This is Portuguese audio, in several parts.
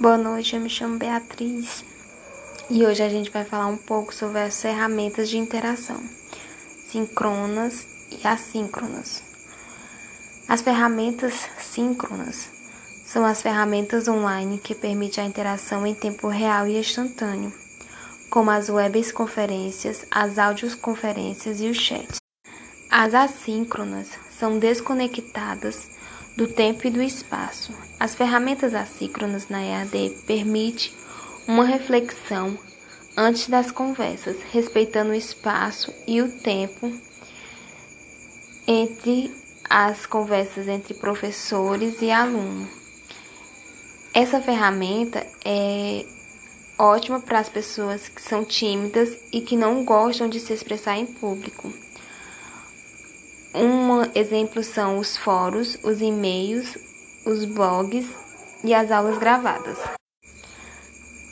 Boa noite, eu me chamo Beatriz e hoje a gente vai falar um pouco sobre as ferramentas de interação sincronas e assíncronas. As ferramentas síncronas são as ferramentas online que permitem a interação em tempo real e instantâneo, como as webs conferências, as audioconferências e os chats. As assíncronas são desconectadas do tempo e do espaço. As ferramentas assíncronas na EAD permitem uma reflexão antes das conversas, respeitando o espaço e o tempo entre as conversas entre professores e aluno. Essa ferramenta é ótima para as pessoas que são tímidas e que não gostam de se expressar em público. Um exemplo são os fóruns, os e-mails, os blogs e as aulas gravadas.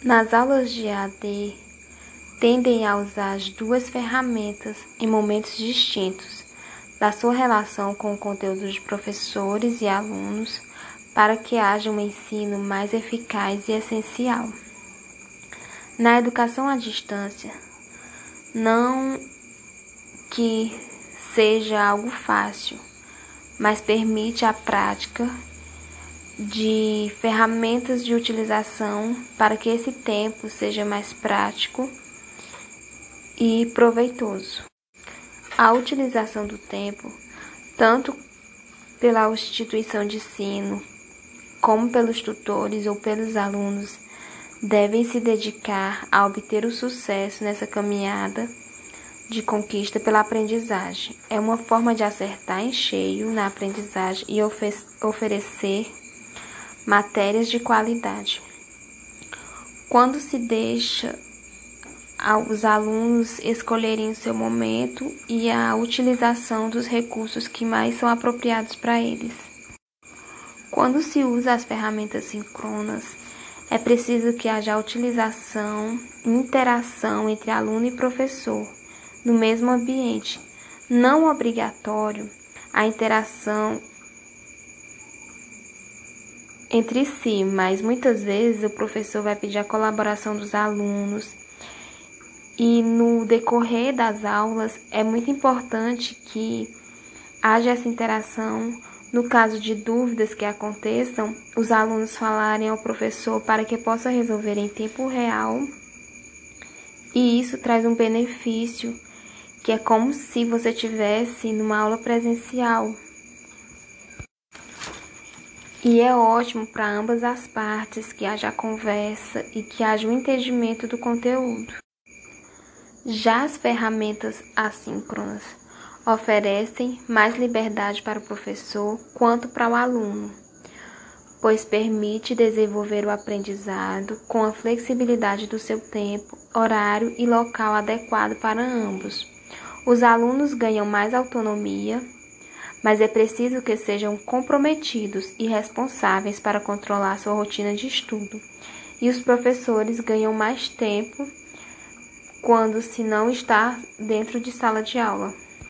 Nas aulas de AD, tendem a usar as duas ferramentas em momentos distintos da sua relação com o conteúdo de professores e alunos para que haja um ensino mais eficaz e essencial. Na educação à distância, não que seja algo fácil, mas permite a prática de ferramentas de utilização para que esse tempo seja mais prático e proveitoso. A utilização do tempo, tanto pela instituição de ensino, como pelos tutores ou pelos alunos, devem se dedicar a obter o sucesso nessa caminhada de conquista pela aprendizagem. É uma forma de acertar em cheio na aprendizagem e oferecer matérias de qualidade. Quando se deixa os alunos escolherem o seu momento e a utilização dos recursos que mais são apropriados para eles. Quando se usa as ferramentas sincronas, é preciso que haja utilização e interação entre aluno e professor no mesmo ambiente. Não obrigatório a interação entre si, mas muitas vezes o professor vai pedir a colaboração dos alunos. E no decorrer das aulas é muito importante que haja essa interação. No caso de dúvidas que aconteçam, os alunos falarem ao professor para que possa resolver em tempo real. E isso traz um benefício que é como se você tivesse numa aula presencial. E é ótimo para ambas as partes que haja conversa e que haja um entendimento do conteúdo. Já as ferramentas assíncronas oferecem mais liberdade para o professor quanto para o aluno, pois permite desenvolver o aprendizado com a flexibilidade do seu tempo, horário e local adequado para ambos. Os alunos ganham mais autonomia, mas é preciso que sejam comprometidos e responsáveis para controlar sua rotina de estudo. E os professores ganham mais tempo quando se não está dentro de sala de aula.